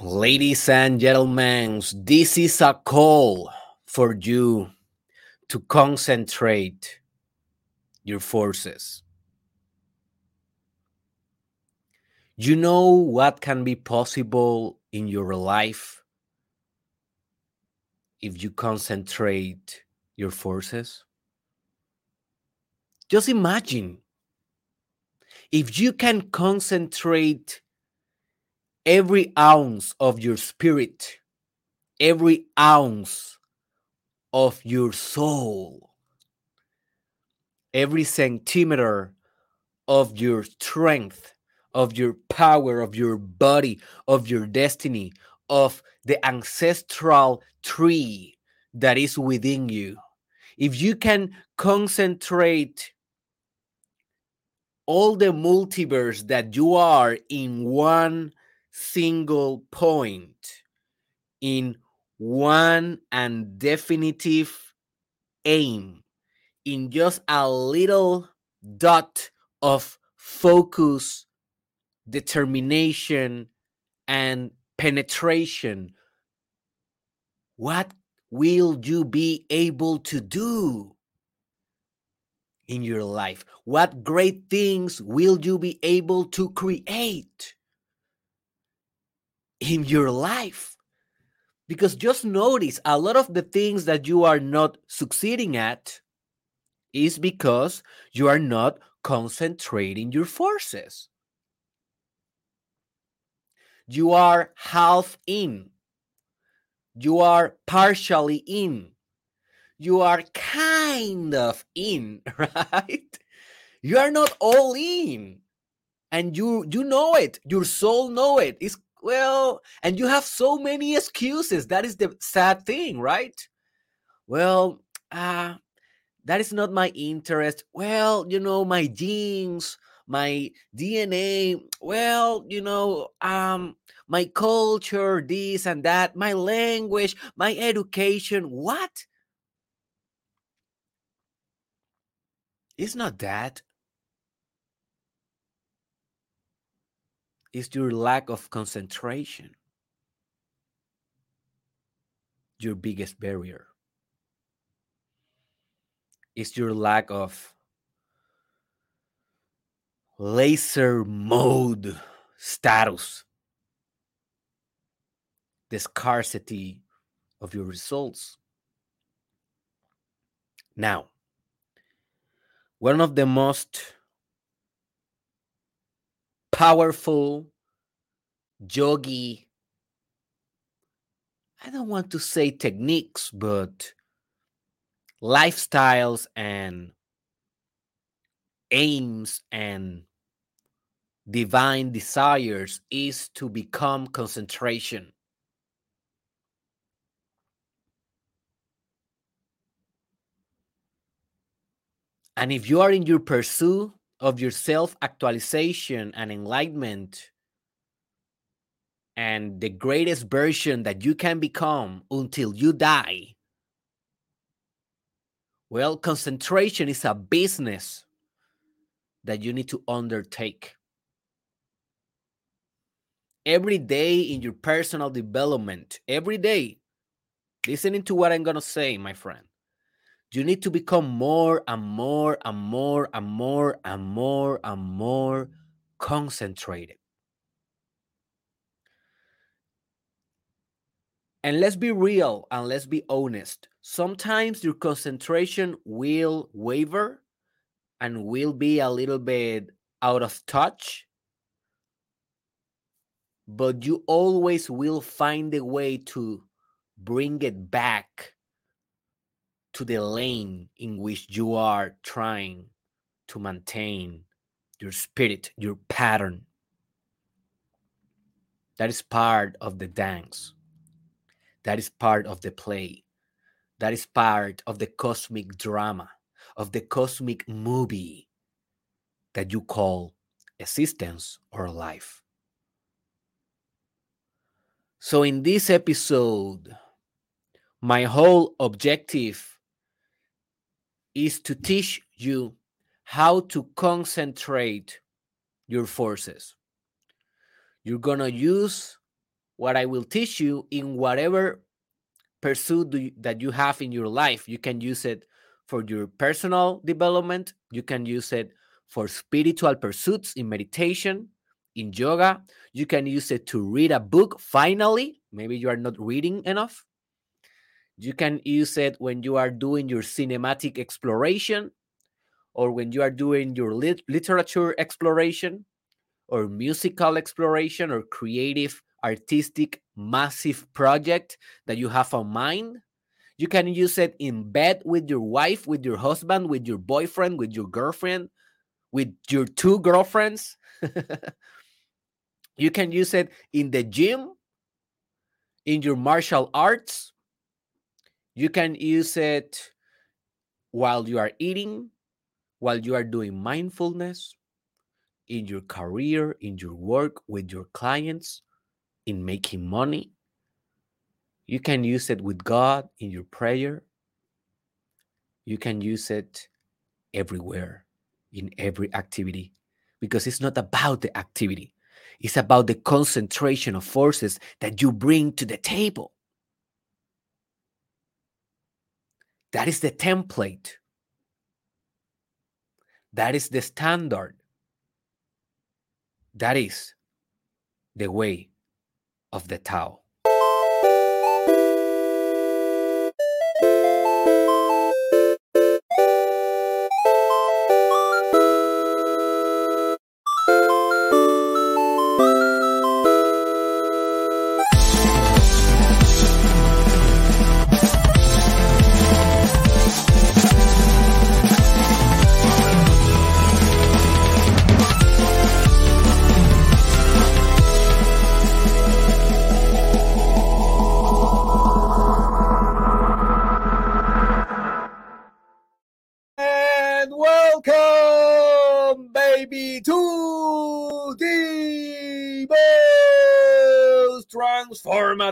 Ladies and gentlemen, this is a call for you to concentrate your forces. You know what can be possible in your life if you concentrate your forces? Just imagine if you can concentrate every ounce of your spirit, every ounce of your soul, every centimeter of your strength, of your power, of your body, of your destiny, of the ancestral tree that is within you. If you can concentrate all the multiverse that you are in one single point in one and definitive aim in just a little dot of focus, determination, and penetration, what will you be able to do in your life? What great things will you be able to create? In your life. Because just notice a lot of the things that you are not succeeding at is because you are not concentrating your forces. You are half in, you are partially in, you are kind of in, right? You are not all in and you you know it your soul know it it's well, and you have so many excuses. That is the sad thing, right? Well, uh, that is not my interest. Well, you know, my genes, my DNA, well, you know, um, my culture, this and that, my language, my education. What? It's not that. Is your lack of concentration your biggest barrier. Is your lack of laser mode status. The scarcity of your results. Now one of the most powerful yogi i don't want to say techniques but lifestyles and aims and divine desires is to become concentration. And if you are in your pursuit of your self actualization and enlightenment and the greatest version that you can become until you die. Well, concentration is a business that you need to undertake. Every day in your personal development, every day, listening to what I'm going to say, my friend, you need to become more and more and more and more and more and more concentrated. And let's be real and let's be honest. Sometimes your concentration will waver and will be a little bit out of touch. But you always will find a way to bring it back to the lane in which you are trying to maintain your spirit, your pattern. That is part of the dance. That is part of the play. That is part of the cosmic drama, of the cosmic movie that you call existence or life. So, in this episode, my whole objective is to teach you how to concentrate your forces. You're going to use what I will teach you in whatever pursuit that you have in your life. You can use it for your personal development, you can use it for spiritual pursuits in meditation, in yoga. You can use it to read a book finally. Maybe you are not reading enough. You can use it when you are doing your cinematic exploration or when you are doing your lit- literature exploration or musical exploration or creative artistic massive project that you have on mind. You can use it in bed with your wife with your husband with your boyfriend with your girlfriend with your two girlfriends. You can use it in the gym in your martial arts you can use it while you are eating while you are doing mindfulness in your career, in your work, with your clients, in making money. You can use it with God in your prayer. You can use it everywhere, in every activity, because it's not about the activity, it's about the concentration of forces that you bring to the table. That is the template that is the standard. That is the way of the Tao.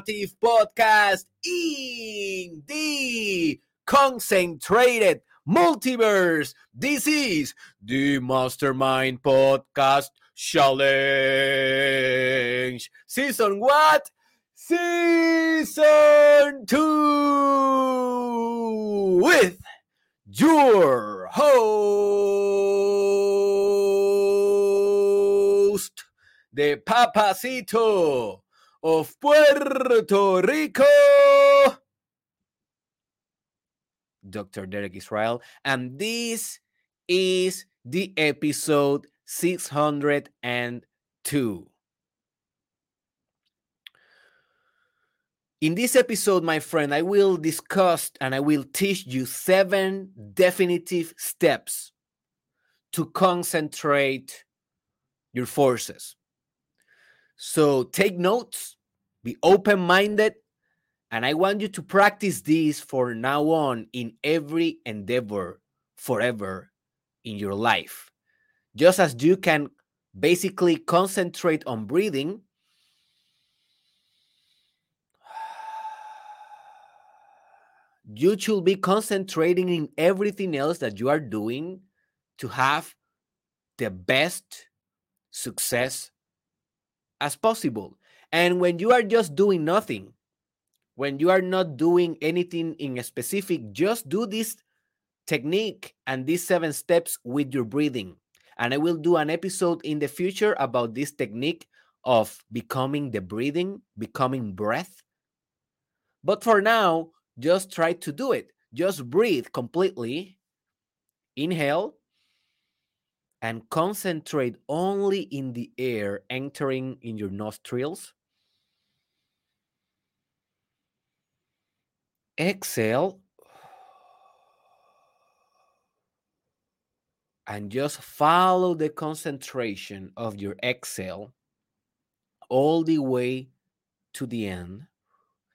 Podcast in the concentrated multiverse. This is the Mastermind Podcast Challenge. Season what? Season 2 with your host, the Papacito of Puerto Rico, Dr. Derek Israel. And this is the episode 602. In this episode, my friend, I will discuss and I will teach you seven definitive steps to concentrate your forces. So take notes, be open minded, and I want you to practice this for now on in every endeavor forever in your life. Just as you can basically concentrate on breathing, you should be concentrating in everything else that you are doing to have the best success as possible. And when you are just doing nothing, when you are not doing anything in a specific, just do this technique and these seven steps with your breathing. And I will do an episode in the future about this technique of becoming the breathing, becoming breath. But for now, just try to do it. Just breathe completely. Inhale and concentrate only in the air entering in your nostrils. Exhale and just follow the concentration of your exhale all the way to the end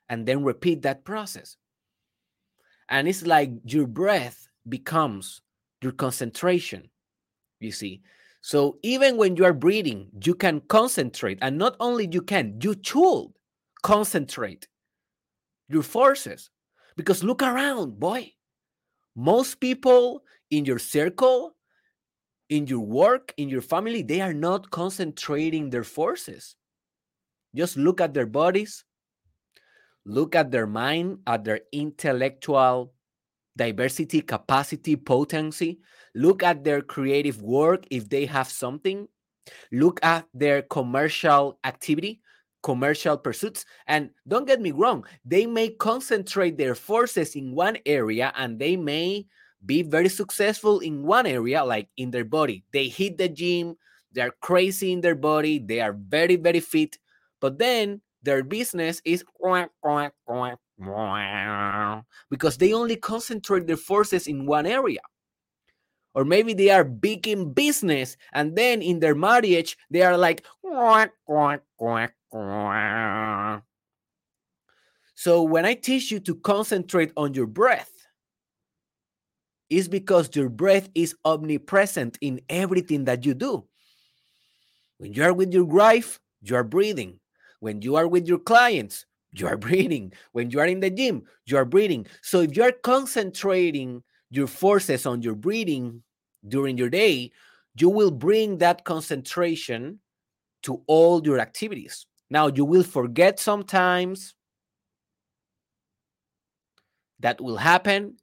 and then repeat that process. And it's like your breath becomes your concentration you see. So even when you are breathing you can concentrate and not only you can you should concentrate your forces. Because look around boy. Most people in your circle in your work in your family they are not concentrating their forces. Just look at their bodies, look at their mind, at their intellectual diversity, capacity, potency. Look at their creative work if they have something. Look at their commercial activity, commercial pursuits. And don't get me wrong, they may concentrate their forces in one area and they may be very successful in one area, like in their body. They hit the gym, they're crazy in their body, they are very, very fit. But then their business is because they only concentrate their forces in one area. Or maybe they are big in business and then in their marriage, they are like, so when I teach you to concentrate on your breath, is because your breath is omnipresent in everything that you do. When you are with your wife, you are breathing. When you are with your clients, you are breathing. When you are in the gym, you are breathing. So if you are concentrating your forces on your breathing during your day, you will bring that concentration to all your activities. Now, you will forget sometimes. That will happen.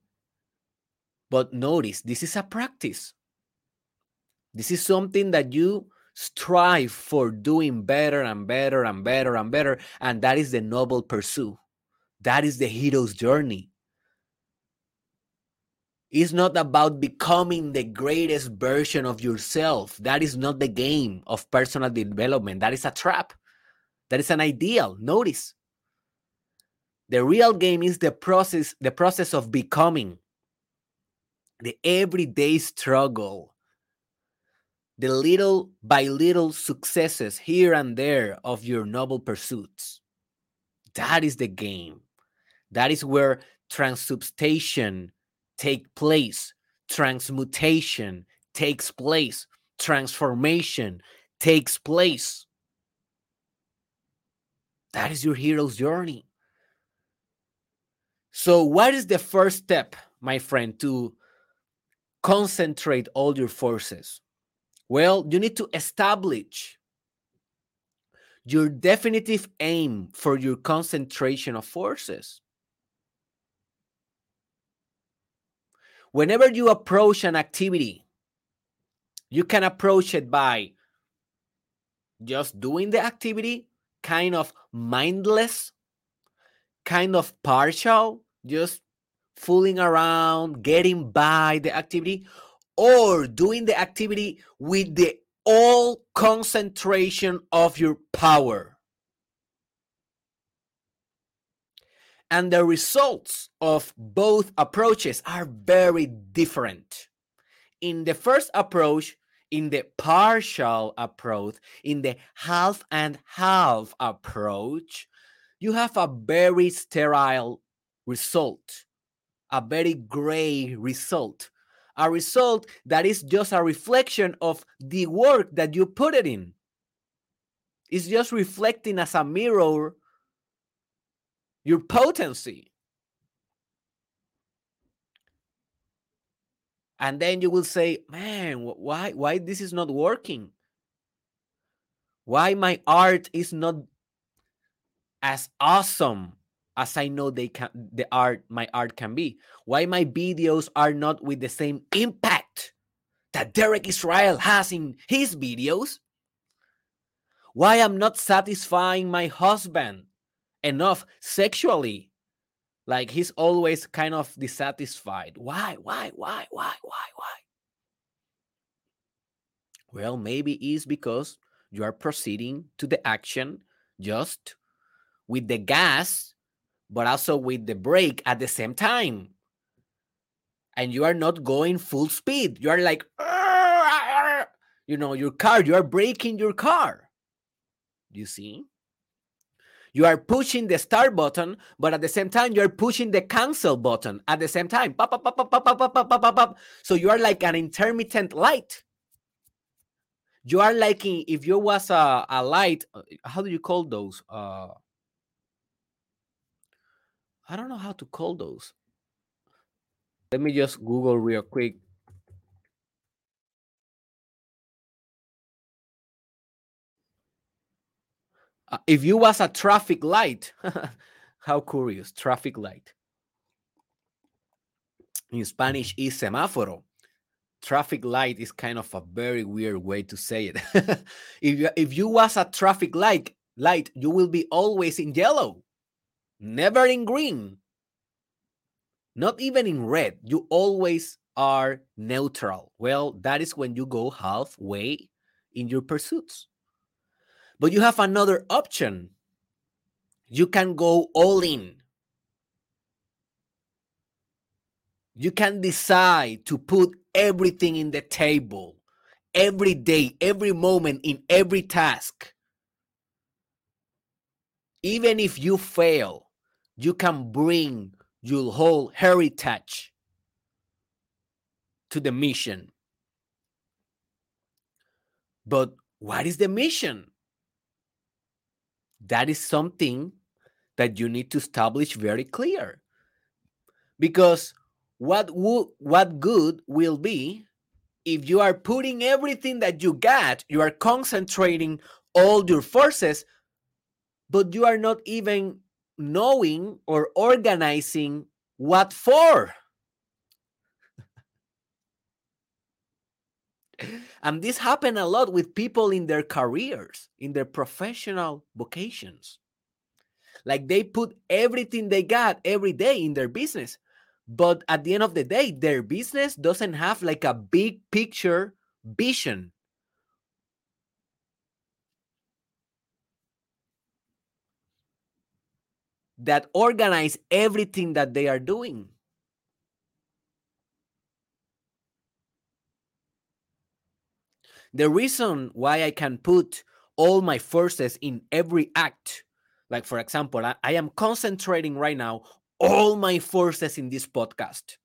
But notice, this is a practice. This is something that you strive for doing better and better and better and better. And that is the noble pursuit. That is the hero's journey. It's not about becoming the greatest version of yourself. That is not the game of personal development. That is a trap. That is an ideal. Notice. The real game is the process, the process of becoming, the everyday struggle the little by little successes here and there of your noble pursuits. That is the game. That is where transubstantiation take place, transmutation takes place, transformation takes place. That is your hero's journey. So, what is the first step, my friend, to concentrate all your forces? Well, you need to establish your definitive aim for your concentration of forces. Whenever you approach an activity, you can approach it by just doing the activity, kind of mindless, kind of partial, just fooling around, getting by the activity, or doing the activity with the all concentration of your power. And the results of both approaches are very different. In the first approach, in the partial approach, in the half and half approach, you have a very sterile result, a very gray result a result that is just a reflection of the work that you put it in. It's just reflecting as a mirror your potency. And then you will say, man, why why this is not working? Why my art is not as awesome as I know they can the art my art can be? Why my videos are not with the same impact that Derek Israel has in his videos? Why I'm not satisfying my husband enough sexually? Like he's always kind of dissatisfied. Why? Why? Why? Why? Why? Why? Well, maybe it's because you are proceeding to the action just with the gas but also with the brake at the same time. And you are not going full speed. You are like, you know, your car, you are braking your car. You see? You are pushing the start button, but at the same time, you're pushing the cancel button at the same time. So you are like an intermittent light. You are like if you was a, a light, uh, how do you call those? Uh, I don't know how to call those. Let me just Google real quick. Uh, if you was a traffic light, how curious, traffic light. In Spanish is semáforo. Traffic light is kind of a very weird way to say it. if you, if you was a traffic light, light, you will be always in yellow, never in green, not even in red. You always are neutral. Well, that is when you go halfway in your pursuits. But you have another option. You can go all in. You can decide to put everything in the table every day, every moment, in every task. Even if you fail, you can bring your whole heritage to the mission. But what is the mission? That is something that you need to establish very clear. Because what what good will be if you are putting everything that you got, you are concentrating all your forces, but you are not even knowing or organizing what for. and this happened a lot with people in their careers, in their professional vocations. Like they put everything they got every day in their business. But at the end of the day, their business doesn't have like a big picture vision. That organize everything that they are doing. The reason why I can put all my forces in every act, like for example, I, I am concentrating right now all my forces in this podcast.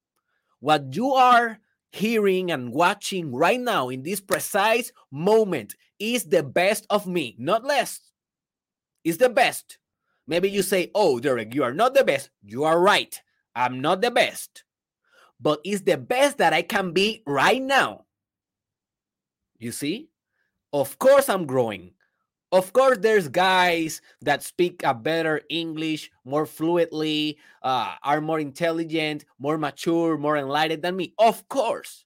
What you are hearing and watching right now in this precise moment is the best of me, not less. Is the best. Maybe you say, Oh, Derek, you are not the best. You are right. I'm not the best. But it's the best that I can be right now. You see? Of course, I'm growing. Of course, there's guys that speak a better English more fluently, uh, are more intelligent, more mature, more enlightened than me. Of course.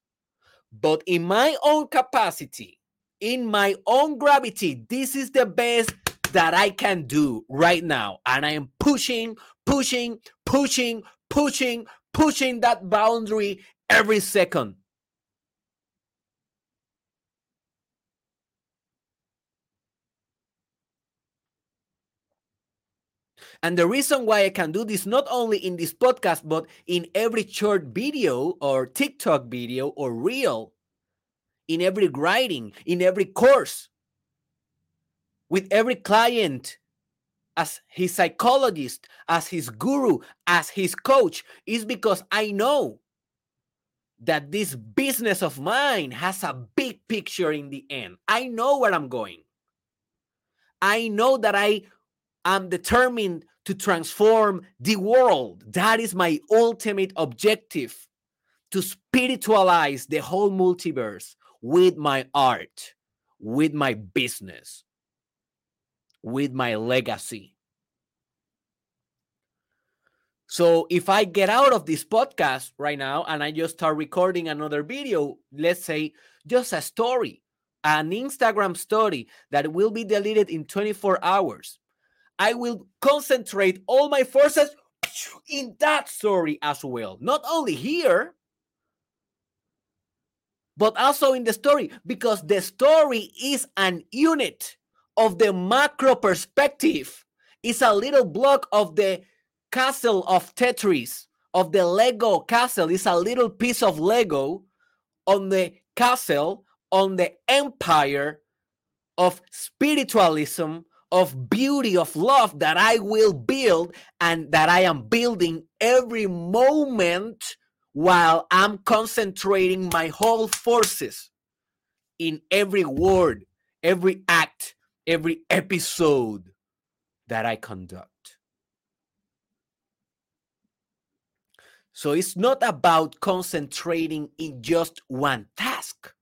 But in my own capacity, in my own gravity, this is the best that I can do right now. And I am pushing, pushing, pushing, pushing, pushing that boundary every second. And the reason why I can do this not only in this podcast, but in every short video or TikTok video or reel, in every writing, in every course, with every client as his psychologist, as his guru, as his coach, is because I know that this business of mine has a big picture in the end. I know where I'm going. I know that I am determined to transform the world. That is my ultimate objective to spiritualize the whole multiverse with my art, with my business, with my legacy. So if I get out of this podcast right now and I just start recording another video, let's say just a story, an Instagram story that will be deleted in 24 hours, I will concentrate all my forces in that story as well. Not only here, but also in the story, because the story is an unit of the macro perspective. It's a little block of the castle of Tetris, of the Lego castle. It's a little piece of Lego on the castle, on the empire of spiritualism, of beauty, of love that I will build and that I am building every moment while I'm concentrating my whole forces in every word, every every episode that I conduct. So it's not about concentrating in just one task.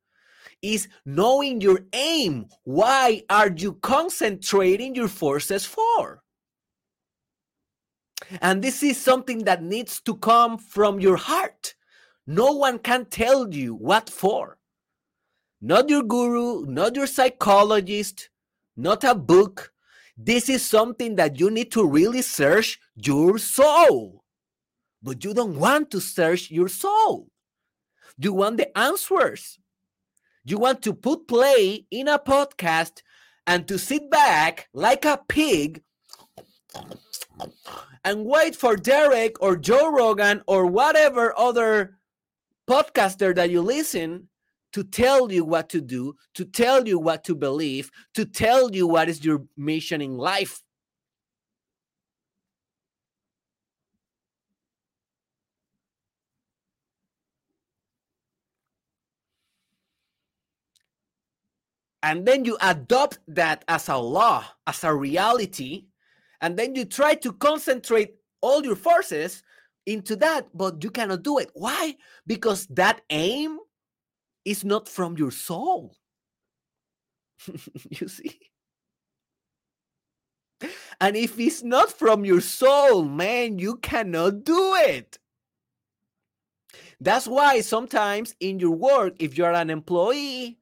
is knowing your aim. Why are you concentrating your forces for? And this is something that needs to come from your heart. No one can tell you what for. Not your guru, not your psychologist, not a book. This is something that you need to really search your soul. But you don't want to search your soul. You want the answers. You want to put play in a podcast and to sit back like a pig and wait for Derek or Joe Rogan or whatever other podcaster that you listen to tell you what to do, to tell you what to believe, to tell you what is your mission in life. And then you adopt that as a law, as a reality, and then you try to concentrate all your forces into that, but you cannot do it. Why? Because that aim is not from your soul. you see? And if it's not from your soul, man, you cannot do it. That's why sometimes in your work, if you're an employee,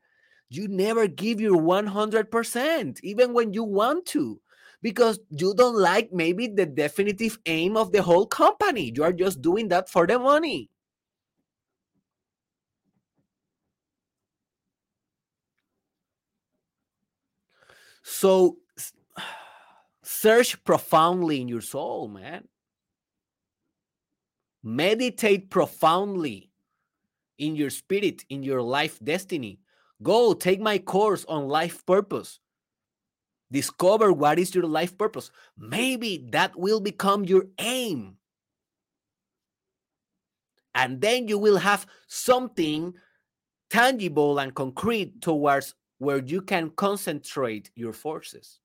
you never give your 100%, even when you want to, because you don't like maybe the definitive aim of the whole company. You are just doing that for the money. So search profoundly in your soul, man. Meditate profoundly in your spirit, in your life destiny. Go take my course on life purpose. Discover what is your life purpose. Maybe that will become your aim. And then you will have something tangible and concrete towards where you can concentrate your forces.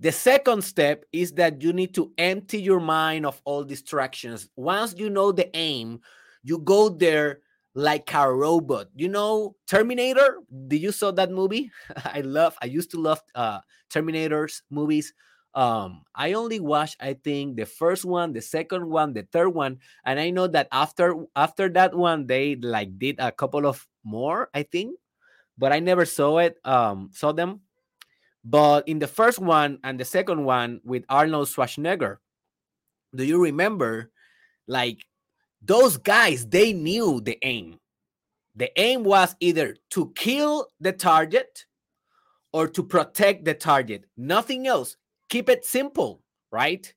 The second step is that you need to empty your mind of all distractions. Once you know the aim, you go there like a robot. You know Terminator? Did you saw that movie? I love I used to love uh Terminators movies. Um I only watched I think the first one, the second one, the third one, and I know that after after that one they like did a couple of more, I think, but I never saw it um saw them. But in the first one and the second one with Arnold Schwarzenegger, do you remember like those guys they knew the aim. The aim was either to kill the target or to protect the target. Nothing else keep it simple right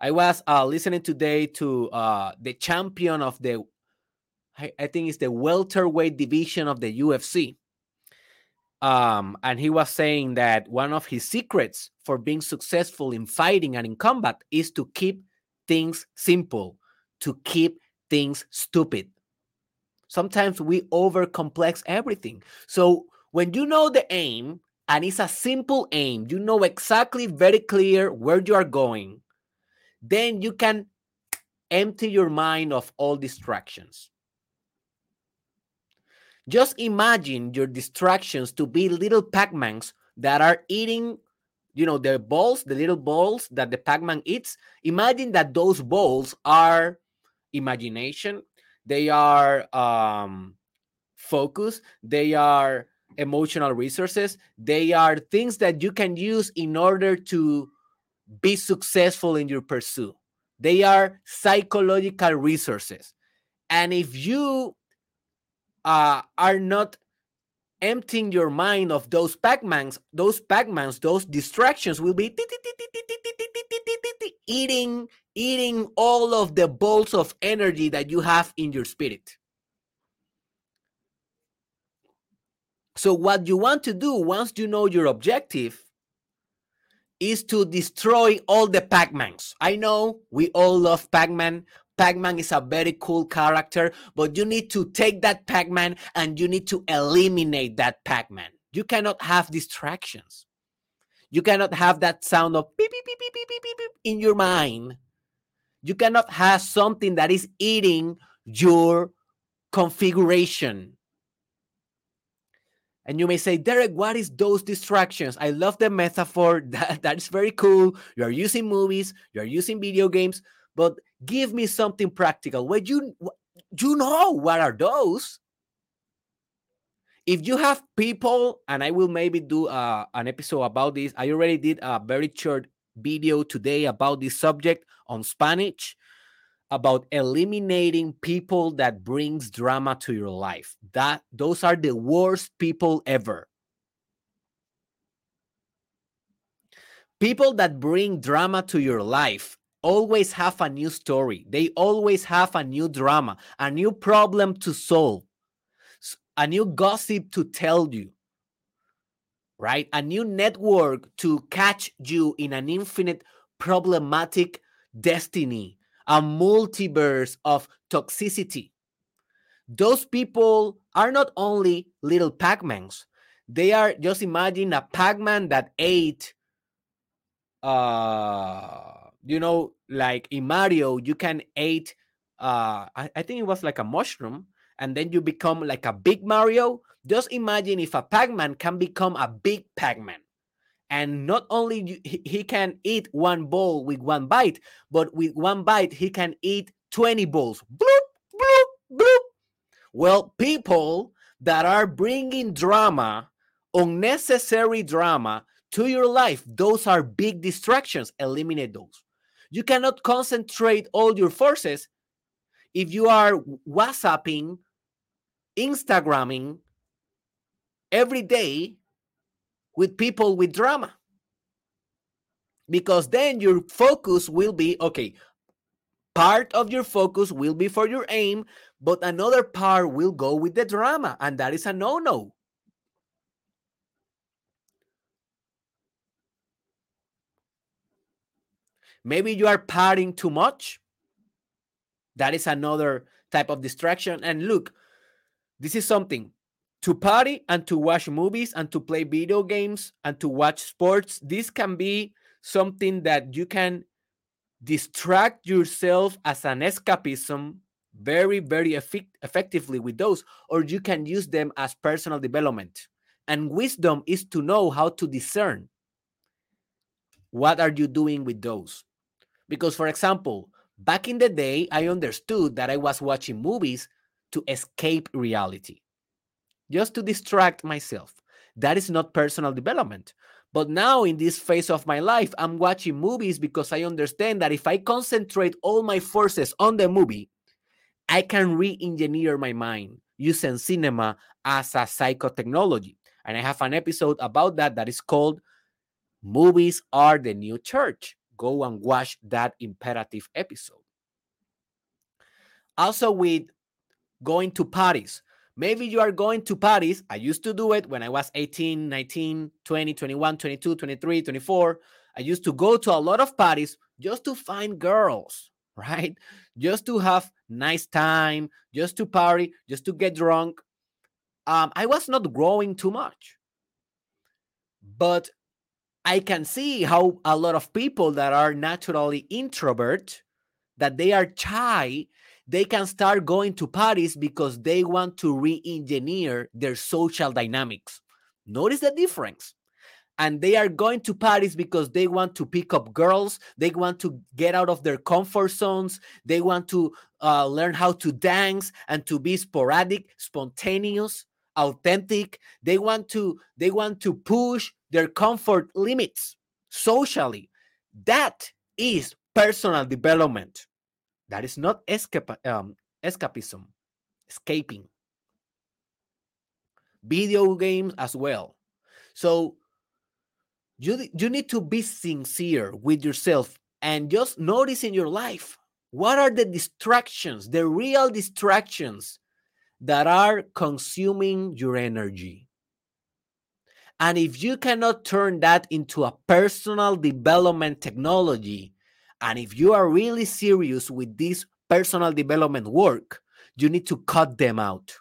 i was uh, listening today to uh, the champion of the I, I think it's the welterweight division of the ufc um, and he was saying that one of his secrets for being successful in fighting and in combat is to keep things simple to keep things stupid. Sometimes we overcomplex everything. So when you know the aim and it's a simple aim, you know exactly very clear where you are going, then you can empty your mind of all distractions. Just imagine your distractions to be little Pac-Mans that are eating, you know, the balls, the little balls that the Pac-Man eats. Imagine that those balls are imagination they are um focus they are emotional resources they are things that you can use in order to be successful in your pursuit they are psychological resources and if you uh, are not emptying your mind of those pac-mans those pac-mans those distractions will be eating eating all of the bolts of energy that you have in your spirit so what you want to do once you know your objective is to destroy all the pac-mans i know we all love pac-man Pac-Man is a very cool character, but you need to take that Pac-Man and you need to eliminate that Pac-Man. You cannot have distractions. You cannot have that sound of beep, beep, beep, beep, beep, beep, beep in your mind. You cannot have something that is eating your configuration. And you may say, Derek, what is those distractions? I love the metaphor. That, that is very cool. You're using movies, you're using video games, but give me something practical. Well, you, you know what are those? If you have people, and I will maybe do uh, an episode about this. I already did a very short video today about this subject on Spanish about eliminating people that brings drama to your life. That those are the worst people ever. People that bring drama to your life always have a new story. They always have a new drama a new problem to solve a new gossip to tell you right? A new network to catch you in an infinite problematic destiny a multiverse of toxicity. Those people are not only little Pac-Mans. They are just imagine a Pac-Man that ate uh you know like in Mario you can eat uh I, I think it was like a mushroom and then you become like a big Mario. Just imagine if a Pac-Man can become a big Pac-Man and not only he can eat one bowl with one bite but with one bite he can eat 20 bowls. Bloop bloop bloop. Well people that are bringing drama unnecessary drama to your life those are big distractions. Eliminate those. You cannot concentrate all your forces if you are whatsapping instagramming every day with people with drama. Because then your focus will be okay, part of your focus will be for your aim, but another part will go with the drama, and that is a no no. Maybe you are partying too much. That is another type of distraction. And look, this is something to party and to watch movies and to play video games and to watch sports. This can be something that you can distract yourself as an escapism very very effect- effectively with those or you can use them as personal development. And wisdom is to know how to discern what are you doing with those. Because for example back in the day i understood that i was watching movies to escape reality just to distract myself. That is not personal development. But now, in this phase of my life, I'm watching movies because I understand that if I concentrate all my forces on the movie, I can re engineer my mind using cinema as a psychotechnology. And I have an episode about that that is called Movies Are the New Church. Go and watch that imperative episode. Also, with going to parties, Maybe you are going to parties. I used to do it when I was 18, 19, 20, 21, 22, 23, 24. I used to go to a lot of parties just to find girls, right? Just to have nice time, just to party, just to get drunk. Um, I was not growing too much. But I can see how a lot of people that are naturally introvert, that they are shy, they can start going to parties because they want to re-engineer their social dynamics. Notice the difference. And they are going to parties because they want to pick up girls. They want to get out of their comfort zones. They want to uh, learn how to dance and to be sporadic, spontaneous, authentic. They want to they want to push their comfort limits socially. That is personal development. That is not um, escapism, escaping. Video games as well. So you, you need to be sincere with yourself and just notice in your life what are the distractions, the real distractions that are consuming your energy. And if you cannot turn that into a personal development technology, and if you are really serious with this personal development work, you need to cut them out.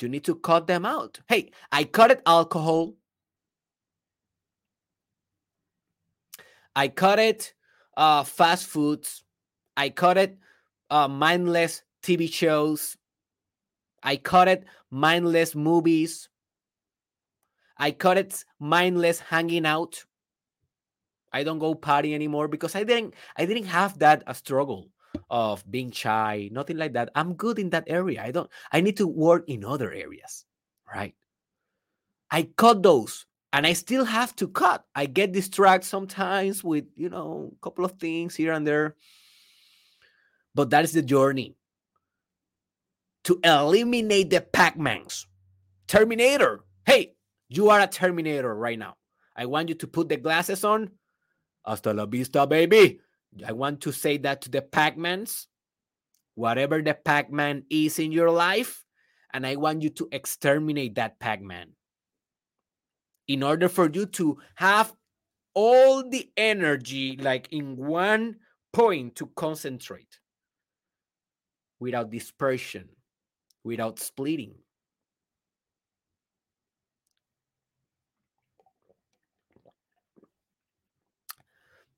You need to cut them out. Hey, I cut it alcohol. I cut it uh, fast foods. I cut it uh, mindless TV shows. I cut it mindless movies. I cut it mindless hanging out. I don't go party anymore because I didn't I didn't have that a struggle of being shy, nothing like that. I'm good in that area. I don't I need to work in other areas, right? I cut those and I still have to cut. I get distracted sometimes with, you know, a couple of things here and there. But that is the journey to eliminate the Pac-Mans. Terminator. Hey, you are a Terminator right now. I want you to put the glasses on. Hasta la vista, baby. I want to say that to the Pac-Mans, whatever the Pac-Man is in your life, and I want you to exterminate that Pac-Man in order for you to have all the energy like in one point to concentrate without dispersion, without splitting.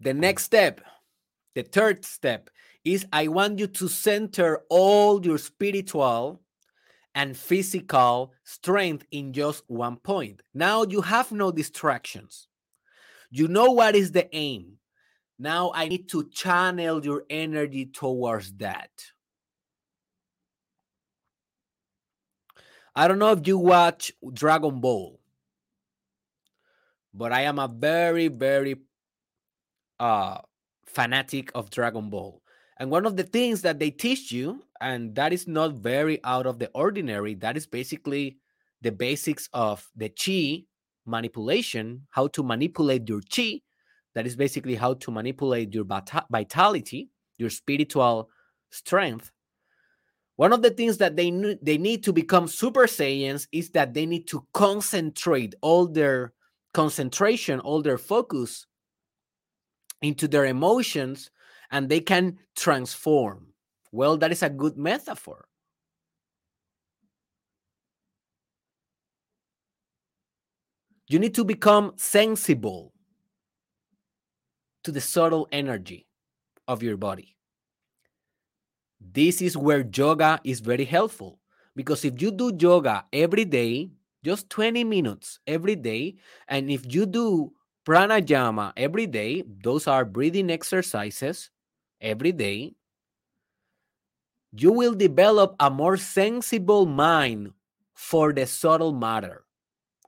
The next step, the third step, is I want you to center all your spiritual and physical strength in just one point. Now you have no distractions. You know what is the aim. Now I need to channel your energy towards that. I don't know if you watch Dragon Ball, but I am a very, very uh, fanatic of Dragon Ball. And one of the things that they teach you, and that is not very out of the ordinary, that is basically the basics of the chi manipulation, how to manipulate your chi. That is basically how to manipulate your vitality, your spiritual strength. One of the things that they they need to become super saiyans is that they need to concentrate all their concentration, all their focus into their emotions and they can transform. Well, that is a good metaphor. You need to become sensible to the subtle energy of your body. This is where yoga is very helpful because if you do yoga every day, just 20 minutes every day, and if you do pranayama every day, those are breathing exercises every day, you will develop a more sensible mind for the subtle matter.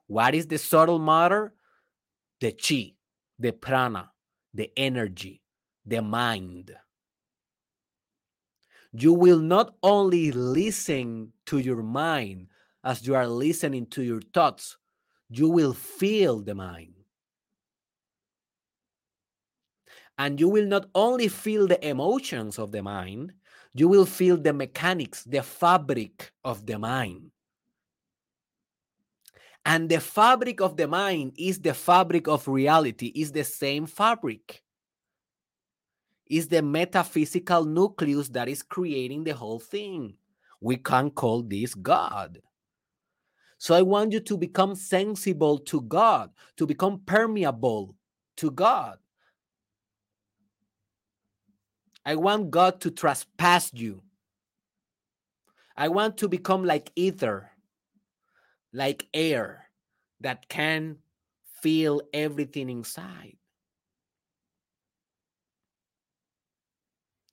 What is the subtle matter? The chi, the prana, the energy, the mind. You will not only listen to your mind as you are listening to your thoughts, you will feel the mind. And you will not only feel the emotions of the mind, you will feel the mechanics, the fabric of the mind. And the fabric of the mind is the fabric of reality, is the same fabric. Is the metaphysical nucleus that is creating the whole thing. We can call this God. So I want you to become sensible to God, to become permeable to God. I want God to trespass you. I want to become like ether, like air that can feel everything inside.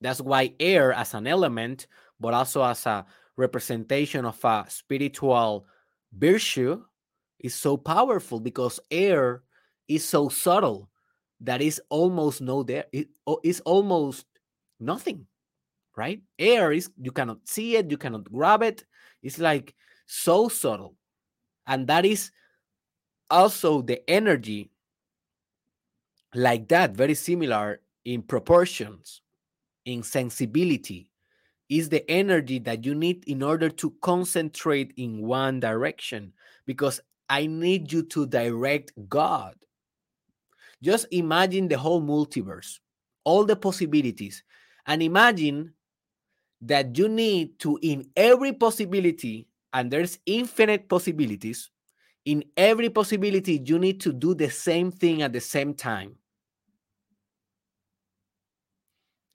That's why air as an element, but also as a representation of a spiritual virtue, is so powerful because air is so subtle that is almost no there. It is almost nothing right? Air is you cannot see it you cannot grab it. It's like so subtle. And that is also the energy like that very similar in proportions in sensibility is the energy that you need in order to concentrate in one direction. Because i need you to direct god. Just imagine the whole multiverse all the possibilities and imagine that you need to, in every possibility, and there's infinite possibilities, in every possibility, you need to do the same thing at the same time.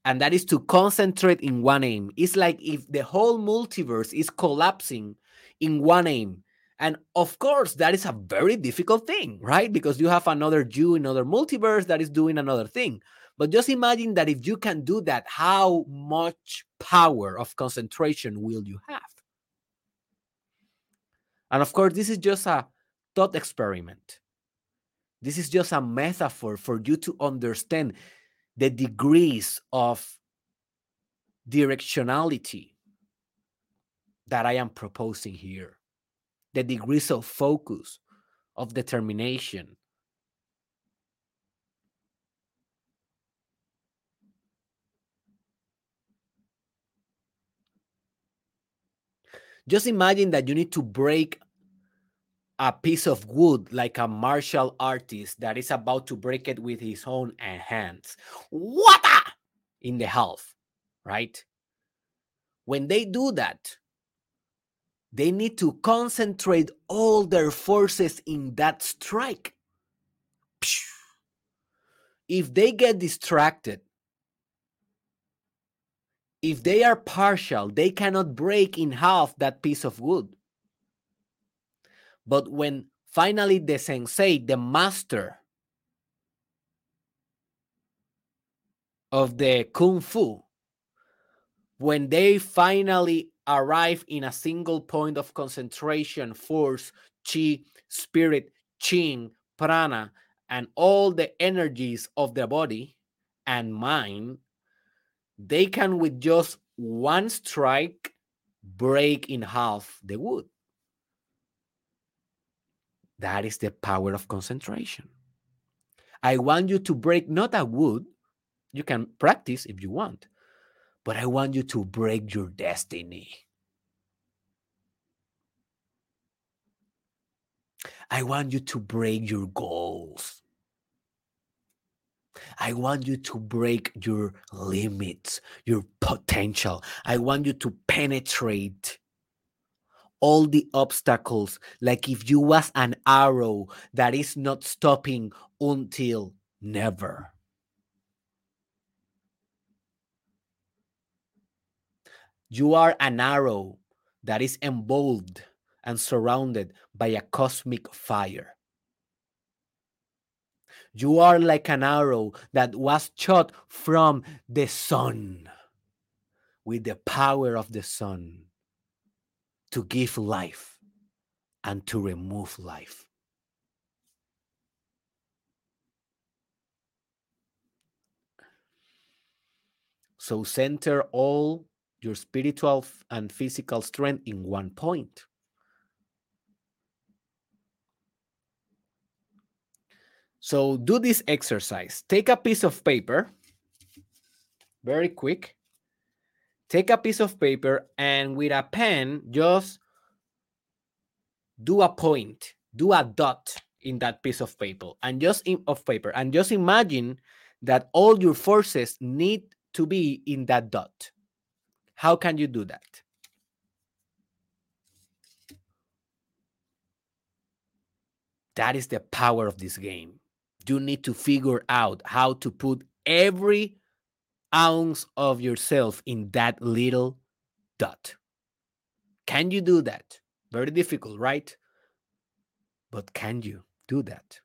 and that is to concentrate in one aim. It's like if the whole multiverse is collapsing in one aim. And of course, that is a very difficult thing, right? Because you have another you, another multiverse that is doing another thing. But just imagine that if you can do that, how much power of concentration will you have? And of course, this is just a thought experiment. This is just a metaphor for you to understand the degrees of directionality that I am proposing here, the degrees of focus, of determination. Just imagine that you need to break a piece of wood like a martial artist that is about to break it with his own uh, hands. What in the half, right? When they do that, they need to concentrate all their forces in that strike. If they get distracted, if they are partial, they cannot break in half that piece of wood. But when finally the sensei, the master of the kung fu, when they finally arrive in a single point of concentration, force, chi, spirit, qing, prana, and all the energies of the body and mind, they can, with just one strike, break in half the wood. That is the power of concentration. I want you to break not a wood, you can practice if you want, but I want you to break your destiny. I want you to break your goals. I want you to break your limits, your potential. I want you to penetrate all the obstacles like if you was an arrow that is not stopping until never. You are an arrow that is involved and surrounded by a cosmic fire. You are like an arrow that was shot from the sun with the power of the sun to give life and to remove life. So center all your spiritual and physical strength in one point. So do this exercise. Take a piece of paper, very quick. Take a piece of paper and with a pen, just do a point, do a dot in that piece of paper and just in, of paper and just imagine that all your forces need to be in that dot. How can you do that? That is the power of this game. You need to figure out how to put every ounce of yourself in that little dot. Can you do that? Very difficult, right? But can you do that?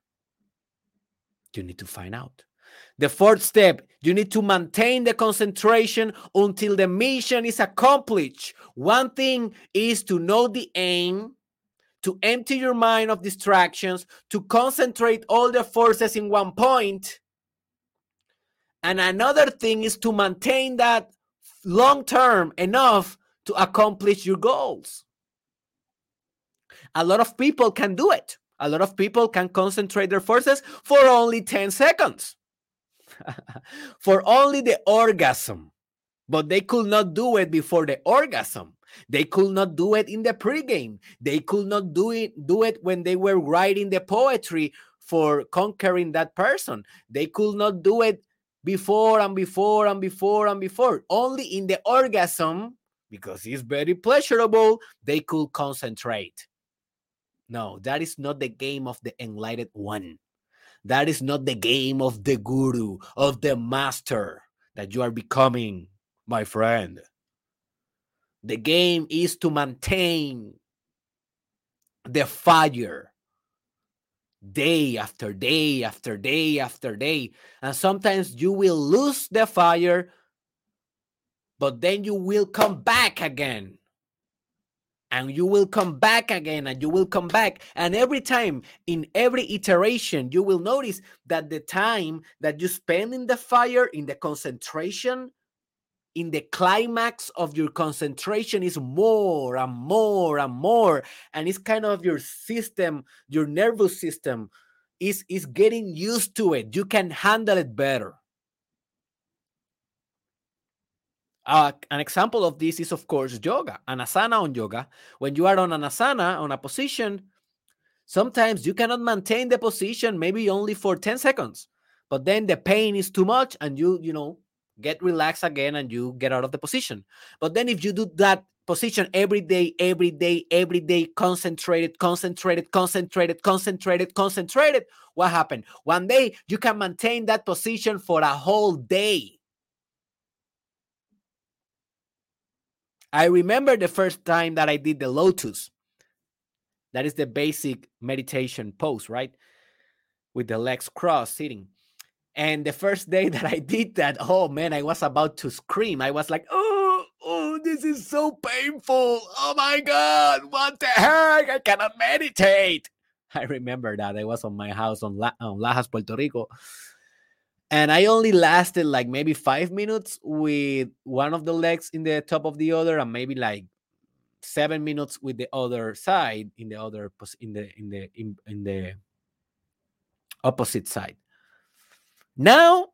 You need to find out. The fourth step, you need to maintain the concentration until the mission is accomplished. One thing is to know the aim, to empty your mind of distractions, to concentrate all the forces in one point. And another thing is to maintain that long term enough to accomplish your goals. A lot of people can do it. A lot of people can concentrate their forces for only 10 seconds. for only the orgasm. But they could not do it before the orgasm. They could not do it in the pregame. They could not do it do it when they were writing the poetry for conquering that person. They could not do it before and before and before and before. Only in the orgasm, because it's very pleasurable, they could concentrate. No, that is not the game of the enlightened one. That is not the game of the guru, of the master. that you are becoming, my friend. The game is to maintain the fire day after day after day after day. And sometimes you will lose the fire, but then you will come back again. And you will come back again and you will come back. And every time, in every iteration, you will notice that the time that you spend in the fire, in the concentration, in the climax of your concentration is more and more and more. And it's kind of your system your nervous system is is getting used to it. You can handle it better. Uh, an example of this is of course yoga an asana on yoga. When you are on an asana on a position sometimes you cannot maintain the position maybe only for 10 seconds but then the pain is too much and you you know get relaxed again and you get out of the position. But then if you do that position every day, every day, every day, concentrated, concentrated, concentrated, concentrated, concentrated, what happened? One day you can maintain that position for a whole day. I remember the first time that I did the lotus. That is the basic meditation pose, right? With the legs crossed, sitting. And the first day that I did that, oh man, I was about to scream. I was like, oh, oh, this is so painful. Oh my God, what the heck? I cannot meditate. I remember that. I was on my house on, La- on Lajas, Puerto Rico. And I only lasted like maybe five minutes with one of the legs in the top of the other, and maybe like seven minutes with the other side in the other in the in the in, in the opposite side now,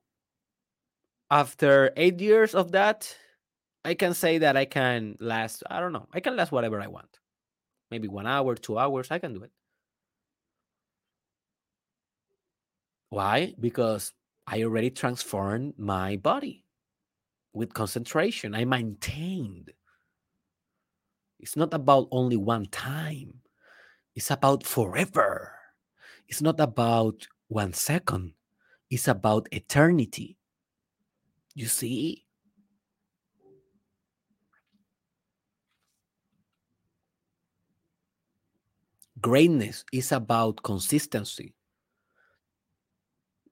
after eight years of that, I can say that I can last, I don't know, I can last whatever I want. Maybe one hour, two hours, I can do it. Why? Because I already transformed my body with concentration. I maintained. It's not about only one time, it's about forever. It's not about one second, is about eternity. You see? Greatness is about consistency.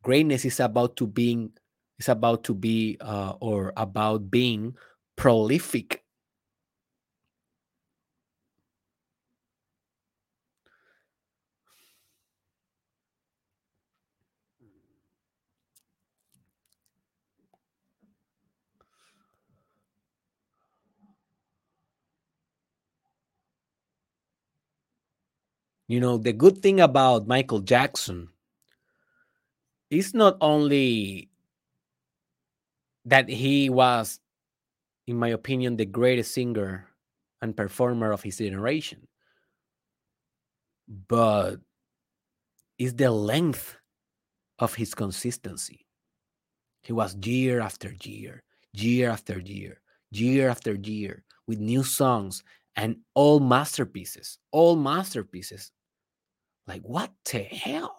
Greatness is about to being is about to be uh, or about being prolific You know, the good thing about Michael Jackson is not only that he was, in my opinion, the greatest singer and performer of his generation, but is the length of his consistency. He was year after year, year after year, year after year with new songs and all masterpieces, all masterpieces like, what the hell?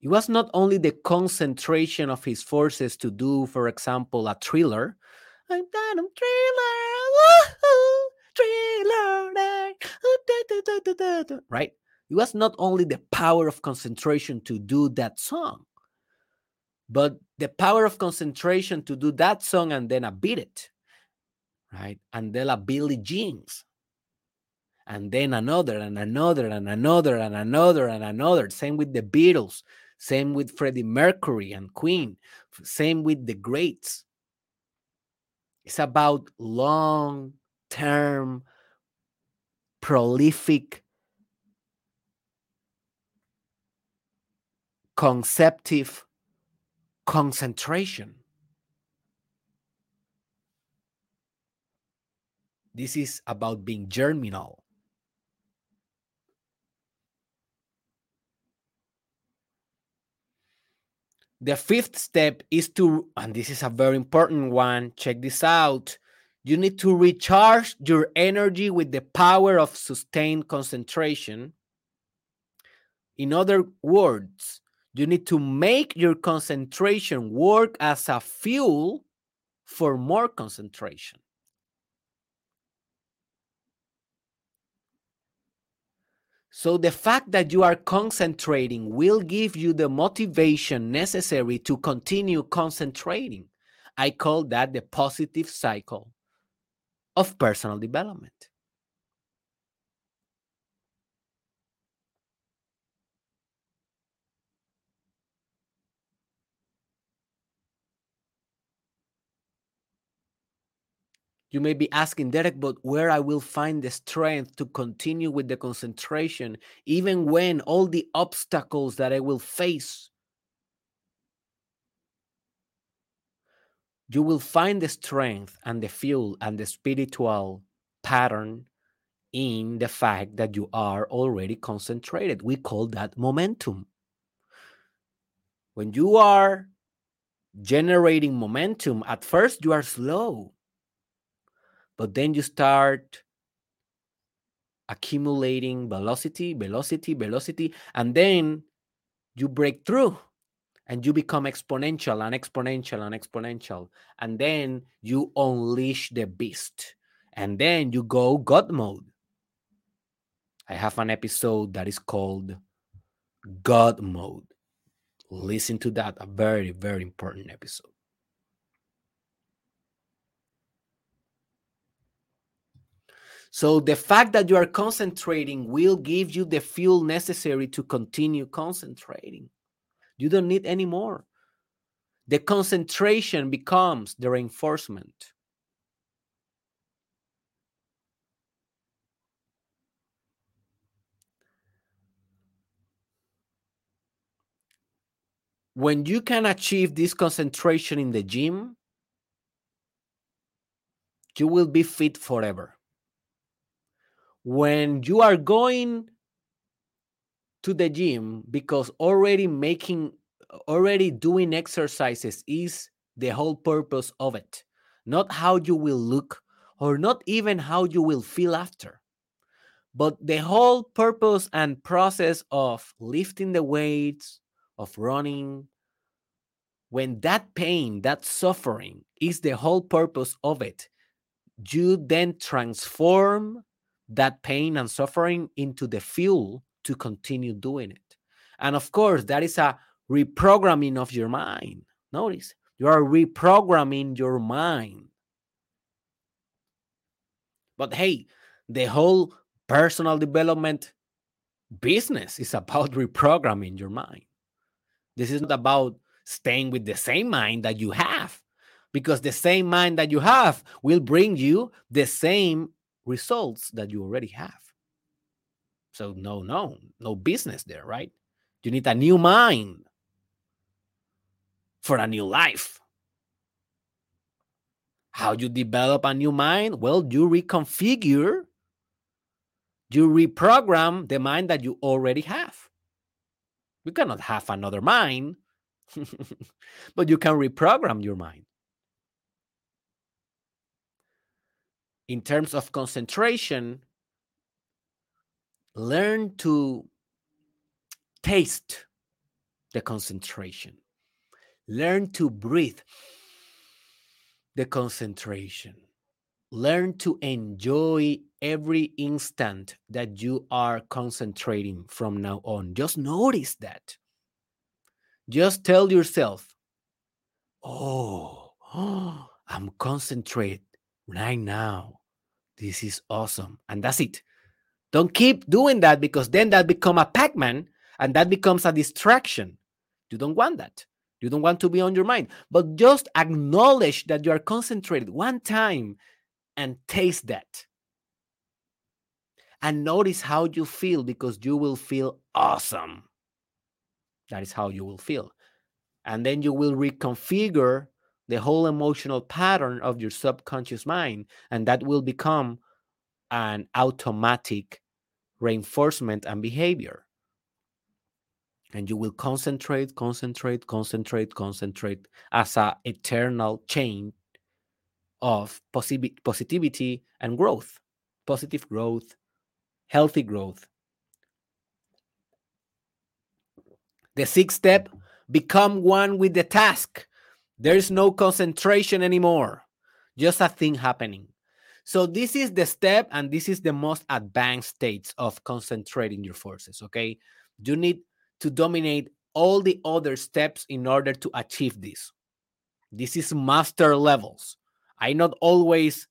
It was not only the concentration of his forces to do, for example, a thriller. I'm done, I'm thriller, thriller, right? It was not only the power of concentration to do that song, but the power of concentration to do that song and then a beat it, right? And then a Billie Jeans, and then another and another and another and another and another. Same with the Beatles, same with Freddie Mercury and Queen, same with the greats. It's about long term, prolific, conceptive concentration. This is about being germinal. The fifth step is to, and this is a very important one, check this out. You need to recharge your energy with the power of sustained concentration. In other words, You need to make your concentration work as a fuel for more concentration. So, the fact that you are concentrating will give you the motivation necessary to continue concentrating. I call that the positive cycle of personal development. You may be asking, Derek, but where I will find the strength to continue with the concentration, even when all the obstacles that I will face, you will find the strength and the fuel and the spiritual pattern in the fact that you are already concentrated. We call that momentum. When you are generating momentum, at first you are slow but then you start accumulating velocity, velocity, velocity, and then you break through and you become exponential and exponential and exponential. And then you unleash the beast. And then you go God mode. I have an episode that is called God mode. Listen to that, a very, very important episode. So the fact that you are concentrating will give you the fuel necessary to continue concentrating. You don't need any more. The concentration becomes the reinforcement. When you can achieve this concentration in the gym, you will be fit forever when you are going to the gym because already making already doing exercises is the whole purpose of it. Not how you will look or not even how you will feel after. But the whole purpose and process of lifting the weights of running when that pain that suffering is the whole purpose of it you then transform that pain and suffering into the fuel to continue doing it. And of course, that is a reprogramming of your mind. Notice you are reprogramming your mind. But hey, the whole personal development business is about reprogramming your mind. This is not about staying with the same mind that you have, because the same mind that you have will bring you the same results that you already have. So, no, no, no business there, right? You need a new mind for a new life. How you develop a new mind? Well, you reconfigure, you reprogram the mind that you already have. You cannot have another mind, but you can reprogram your mind. In terms of concentration, learn to taste the concentration, learn to breathe the concentration, learn to enjoy every instant that you are concentrating from now on. Just notice that. Just tell yourself, oh, oh I'm concentrated right now. This is awesome. And that's it. Don't keep doing that because then that become a Pac-Man and that becomes a distraction. You don't want that. You don't want to be on your mind. But just acknowledge that you are concentrated one time and taste that. And notice how you feel because you will feel awesome. That is how you will feel. And then you will reconfigure the whole emotional pattern of your subconscious mind, and that will become an automatic reinforcement and behavior. And you will concentrate, concentrate, concentrate, concentrate as a eternal chain of posi- positivity and growth, positive growth, healthy growth. The sixth step become one with the task. There is no concentration anymore, just a thing happening. So, this is the step, and this is the most advanced states of concentrating your forces. Okay. You need to dominate all the other steps in order to achieve this. This is master levels. I not always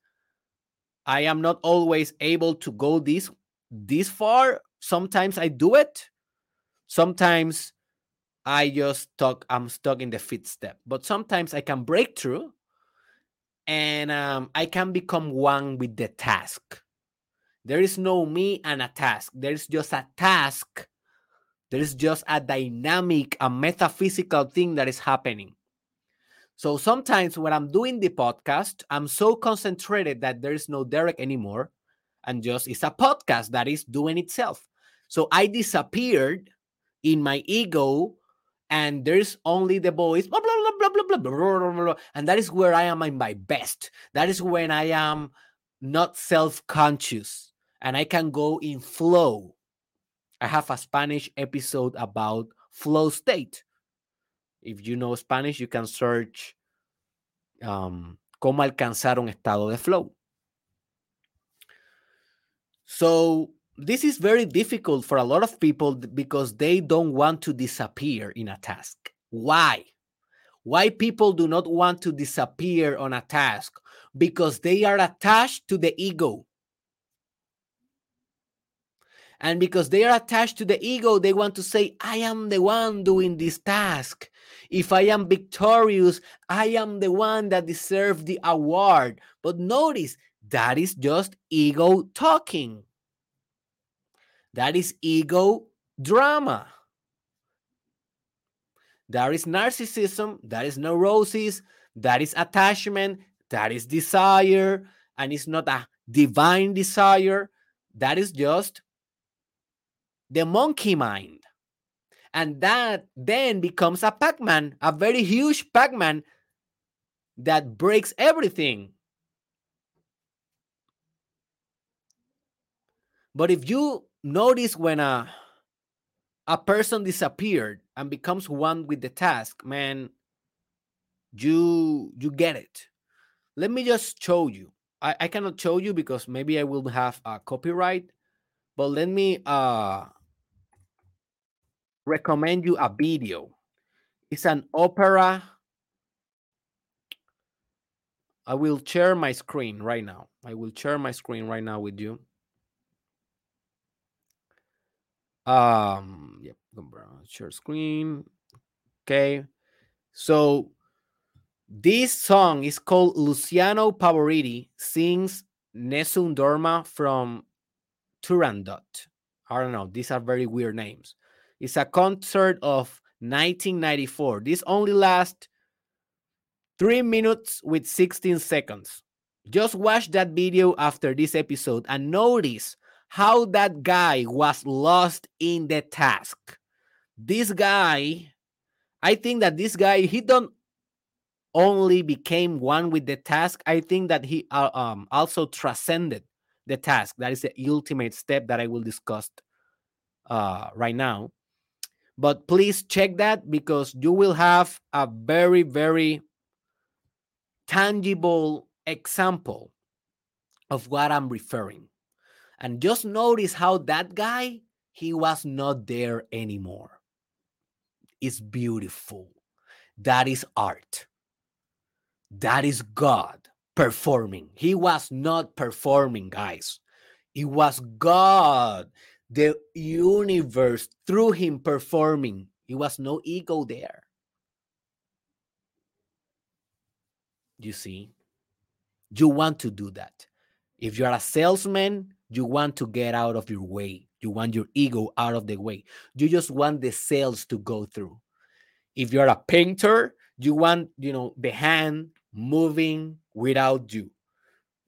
I am not always able to go this this far. Sometimes I do it. Sometimes I just stuck I'm stuck in the fifth step. But sometimes I can break through and um, I can become one with the task. There is no me and a task. There is just a task. There is just a dynamic, a metaphysical thing that is happening. So sometimes when I'm doing the podcast, I'm so concentrated that there is no Derek anymore. And just it's a podcast that is doing itself. So I disappeared in my ego, and there's only the voice, blah, blah, blah, blah, blah, blah, blah, blah, blah, and that is where I am in my best. That is when I am not self-conscious and I can go in flow. I have a Spanish episode about flow state if you know Spanish, you can search um, cómo alcanzar un estado de flow. So this is very difficult for a lot of people because they don't want to disappear in a task. Why? Why people do not want to disappear on a task? Because they are attached to the ego. And because they are attached to the ego, they want to say, I am the one doing this task. If I am victorious, I am the one that deserves the award. But notice that is just ego talking. That is ego drama. That is narcissism. That is neurosis. That is attachment. That is desire. And it's not a divine desire. That is just the monkey mind. And that then becomes a Pac Man, a very huge Pac Man that breaks everything. But if you notice when a a person disappeared and becomes one with the task, man, you you get it. Let me just show you. I, I cannot show you because maybe I will have a copyright, but let me uh recommend you a video. It's an opera. I will share my screen right now. I will share my screen right now with you. Um, yep, share screen. Okay. So this song is called Luciano Pavarotti sings Nessun Dorma from Turandot. I don't know. These are very weird names. It's a concert of 1994. This only lasts three minutes with 16 seconds. Just watch that video after this episode and notice how that guy was lost in the task. This guy, I think that this guy, he don't only became one with the task. I think that he uh, um, also transcended the task. That is the ultimate step that I will discuss uh, right now. But please check that because you will have a very, very tangible example of what I'm referring. And just notice how that guy, he was not there anymore. It's beautiful. That is art. That is God performing. He was not performing, guys. It was God the universe through him performing. He was no ego there. You see, you want to do that. If you're a salesman, you want to get out of your way. You want your ego out of the way. You just want the sales to go through. If you're a painter, you want, you know, the hand moving without you.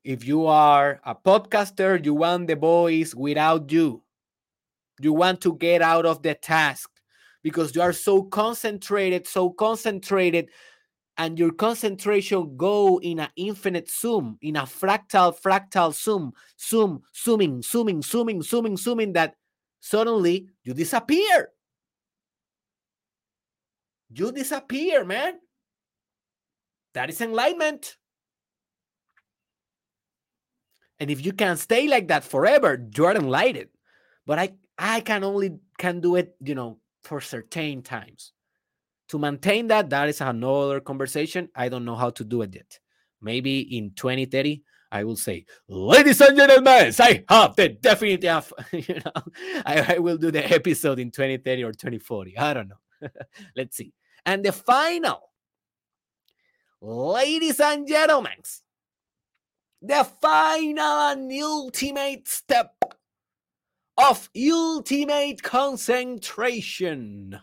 If you are a podcaster, you want the voice without you. You want to get out of the task because you are so concentrated, so concentrated, and your concentration go in an infinite zoom, in a fractal, fractal zoom, zoom, zooming, zooming, zooming, zooming, zooming, that suddenly you disappear. you disappear, man. That is enlightenment. And if you can stay like that forever, you're enlightened. But I I can only can do it, you know, for certain times. To maintain that, that is another conversation. I don't know how to do it yet. Maybe in 2030, I will say, ladies and gentlemen, I have the definitive, you know, I, I will do the episode in 2030 or 2040. I don't know. Let's see. And the final, ladies and gentlemen, the final and ultimate step of ultimate concentration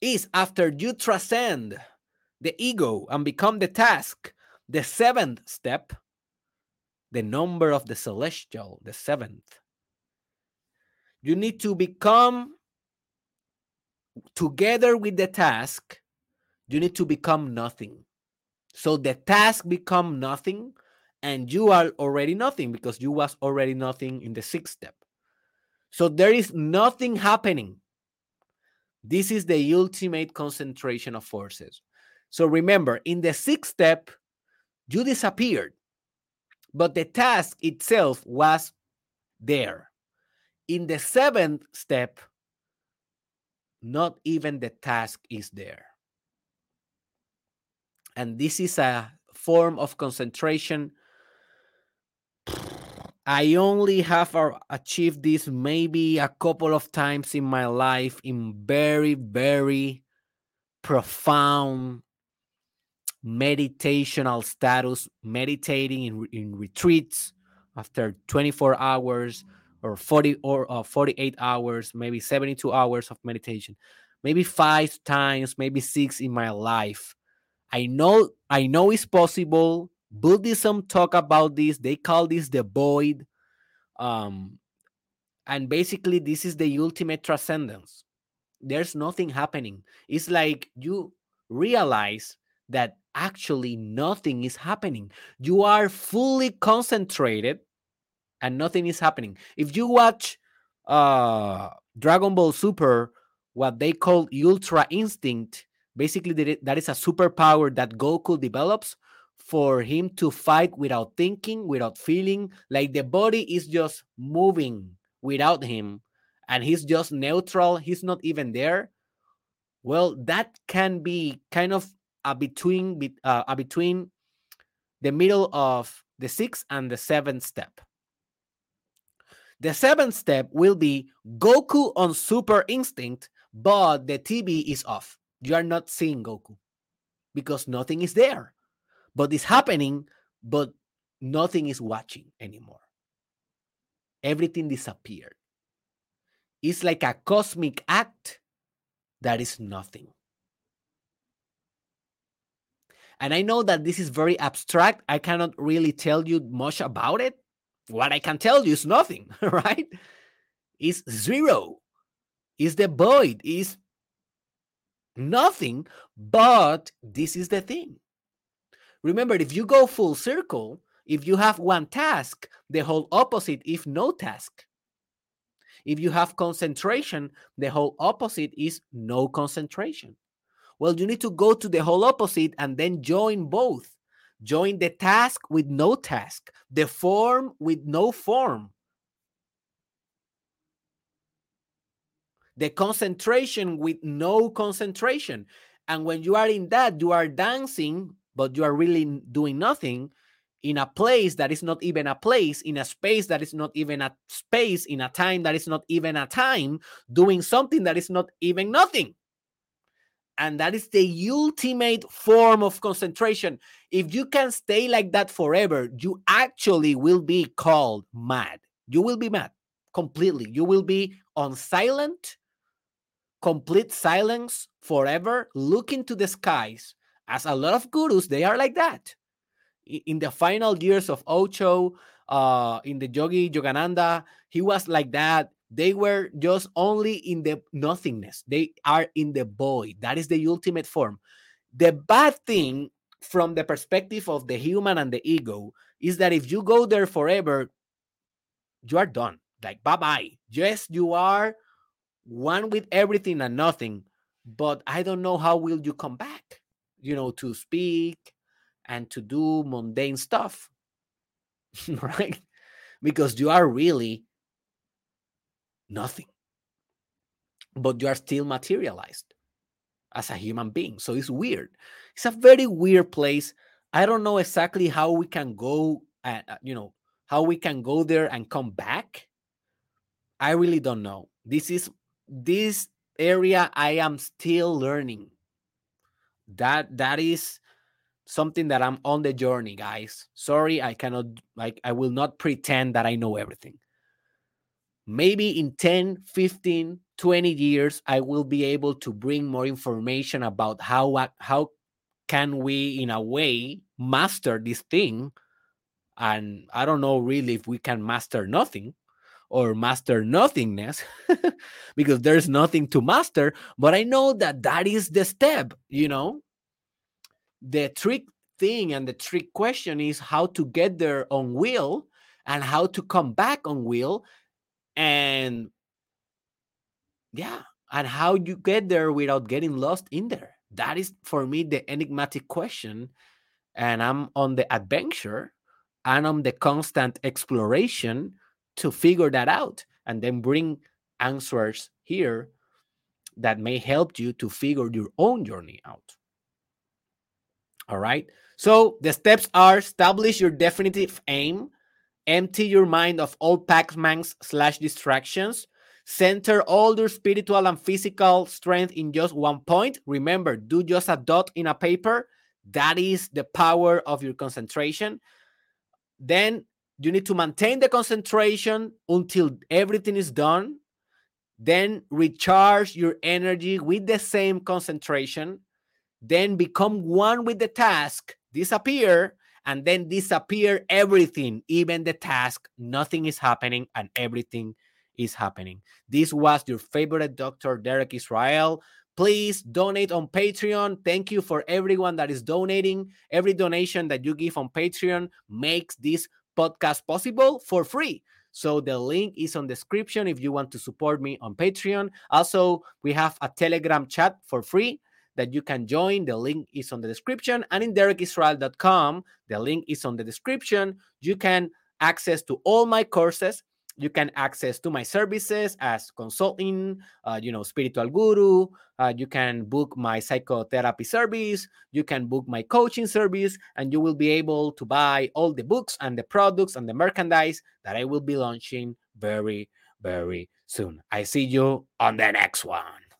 is after you transcend the ego and become the task the seventh step, the number of the celestial, the seventh, you need to become together with the task, you need to become nothing. So the task become nothing and you are already nothing because you was already nothing in the sixth step. So there is nothing happening. This is the ultimate concentration of forces. So remember, in the sixth step, you disappeared, but the task itself was there. In the seventh step, not even the task is there. And this is a form of concentration. I only have achieved this maybe a couple of times in my life in very, very profound meditational status, meditating in, in retreats after 24 hours or 40 or uh, 48 hours, maybe 72 hours of meditation, maybe five times, maybe six in my life. I know, I know it's possible. Buddhism talk about this. They call this the void. Um, and basically, this is the ultimate transcendence. There's nothing happening. It's like you realize that actually nothing is happening. You are fully concentrated and nothing is happening. If you watch uh, Dragon Ball Super, what they call Ultra Instinct, basically that is a superpower that Goku develops for him to fight without thinking, without feeling, like the body is just moving without him and he's just neutral, he's not even there. Well, that can be kind of a between uh, a between the middle of the sixth and the seventh step. The seventh step will be Goku on Super Instinct, but the TV is off. You are not seeing Goku because nothing is there, but it's happening, but nothing is watching anymore. Everything disappeared. It's like a cosmic act that is nothing. And I know that this is very abstract. I cannot really tell you much about it. What I can tell you is nothing, right? Is zero. Is the void. Is nothing. But this is the thing. Remember, if you go full circle, if you have one task, the whole opposite if no task. If you have concentration, the whole opposite is no concentration. Well, you need to go to the whole opposite and then join both. Join the task with no task, the form with no form. The concentration with no concentration. And when you are in that, you are dancing, but you are really doing nothing in a place that is not even a place, in a space that is not even a space, in a time that is not even a time, doing something that is not even nothing. And that is the ultimate form of concentration. If you can stay like that forever, you actually will be called mad. You will be mad completely. You will be on silent, complete silence forever, looking to the skies. As a lot of gurus, they are like that. In the final years of Osho, uh, in the Yogi Yogananda, he was like that. They were just only in the nothingness. They are in the void. That is the ultimate form. The bad thing from the perspective of the human and the ego is that if you go there forever, you are done. Like, bye bye. Yes, you are one with everything and nothing, but I don't know how will you come back, you know, to speak and to do mundane stuff, right? Because you are really nothing, but you are still materialized as a human being. So it's weird. It's a very weird place. I don't know exactly how we can go, at, uh, you know, how we can go there and come back. I really don't know. This is this area I am still learning. That that is something that I'm on the journey, guys. Sorry, I cannot like I will not pretend that I know everything. Maybe in 10, 15, 20 years I will be able to bring more information about how how can we in a way master this thing and I don't know really if we can master nothing or master nothingness because there's nothing to master but i know that that is the step you know? The trick thing and the trick question is how to get there on will and how to come back on will and yeah and how you get there without getting lost in there. That is for me the enigmatic question and i'm on the adventure and on the constant exploration to figure that out and then bring answers here that may help you to figure your own journey out. All right. So the steps are establish your definitive aim, empty your mind of all Pac-Mans slash distractions, center all your spiritual and physical strength in just one point. Remember, do just a dot in a paper. That is the power of your concentration. Then you need to maintain the concentration until everything is done. Then recharge your energy with the same concentration. Then become one with the task, disappear, and then disappear everything, even the task. Nothing is happening and everything is happening. This was your favorite Dr. Derek Israel. Please donate on Patreon. Thank you for everyone that is donating. Every donation that you give on Patreon makes this podcast possible for free. So the link is on description if you want to support me on Patreon. Also, we have a Telegram chat for free that you can join. The link is on the description. And in derekisrael.com, the link is on the description. You can access to all my courses you can access to my services as consulting uh, you know spiritual guru uh, you can book my psychotherapy service you can book my coaching service and you will be able to buy all the books and the products and the merchandise that i will be launching very very soon. I see you on the next one